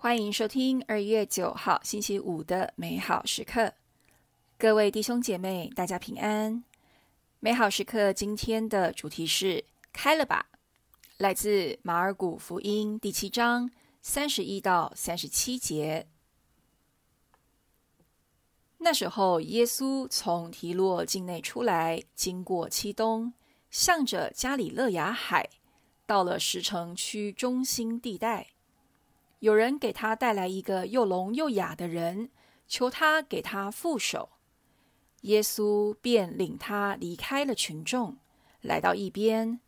欢迎收听二月九号星期五的美好时刻，各位弟兄姐妹，大家平安。美好时刻今天的主题是“开了吧”，来自马尔谷福音第七章三十一到三十七节。那时候，耶稣从提洛境内出来，经过七东，向着加里勒亚海，到了石城区中心地带。有人给他带来一个又聋又哑的人，求他给他副手。耶稣便领他离开了群众，来到一边，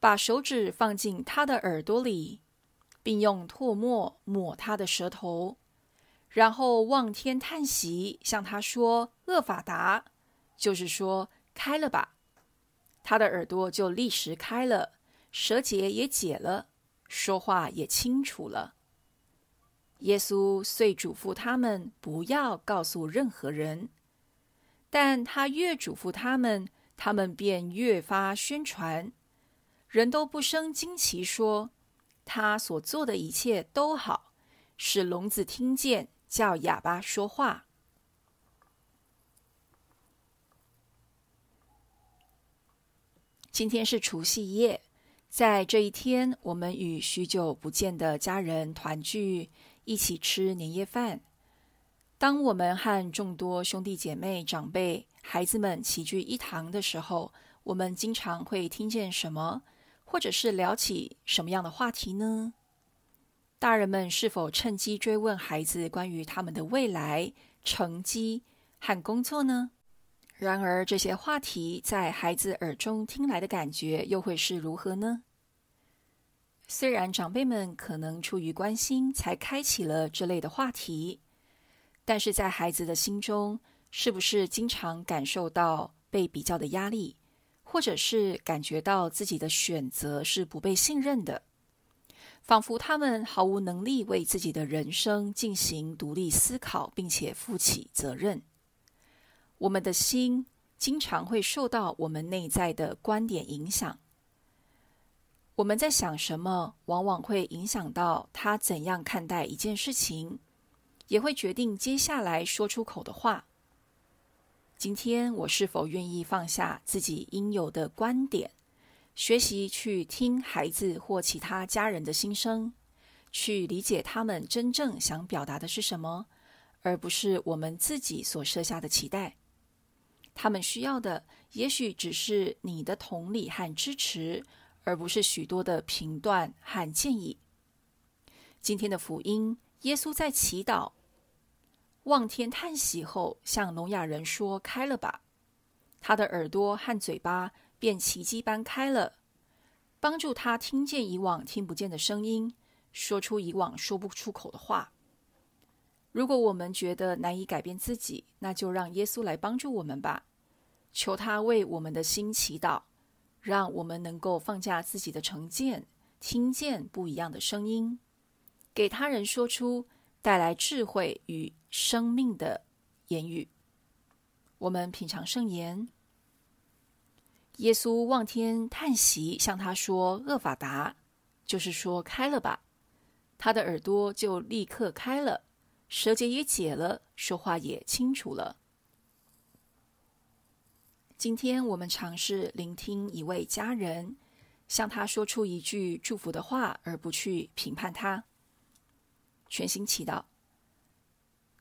把手指放进他的耳朵里，并用唾沫抹他的舌头，然后望天叹息，向他说：“厄法达，就是说，开了吧。”他的耳朵就立时开了，舌结也解了，说话也清楚了。耶稣遂嘱咐他们不要告诉任何人，但他越嘱咐他们，他们便越发宣传。人都不生惊奇，说他所做的一切都好，使聋子听见，叫哑巴说话。今天是除夕夜，在这一天，我们与许久不见的家人团聚。一起吃年夜饭。当我们和众多兄弟姐妹、长辈、孩子们齐聚一堂的时候，我们经常会听见什么，或者是聊起什么样的话题呢？大人们是否趁机追问孩子关于他们的未来、成绩和工作呢？然而，这些话题在孩子耳中听来的感觉又会是如何呢？虽然长辈们可能出于关心才开启了这类的话题，但是在孩子的心中，是不是经常感受到被比较的压力，或者是感觉到自己的选择是不被信任的，仿佛他们毫无能力为自己的人生进行独立思考，并且负起责任？我们的心经常会受到我们内在的观点影响。我们在想什么，往往会影响到他怎样看待一件事情，也会决定接下来说出口的话。今天我是否愿意放下自己应有的观点，学习去听孩子或其他家人的心声，去理解他们真正想表达的是什么，而不是我们自己所设下的期待。他们需要的，也许只是你的同理和支持。而不是许多的评断和建议。今天的福音，耶稣在祈祷、望天叹息后，向聋哑人说：“开了吧！”他的耳朵和嘴巴便奇迹般开了，帮助他听见以往听不见的声音，说出以往说不出口的话。如果我们觉得难以改变自己，那就让耶稣来帮助我们吧，求他为我们的心祈祷。让我们能够放下自己的成见，听见不一样的声音，给他人说出带来智慧与生命的言语。我们品尝圣言。耶稣望天叹息，向他说：“厄法达，就是说开了吧。”他的耳朵就立刻开了，舌结也解了，说话也清楚了。今天我们尝试聆听一位家人，向他说出一句祝福的话，而不去评判他。全心祈祷，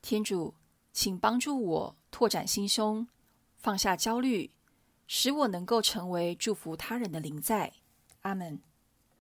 天主，请帮助我拓展心胸，放下焦虑，使我能够成为祝福他人的灵在。阿门。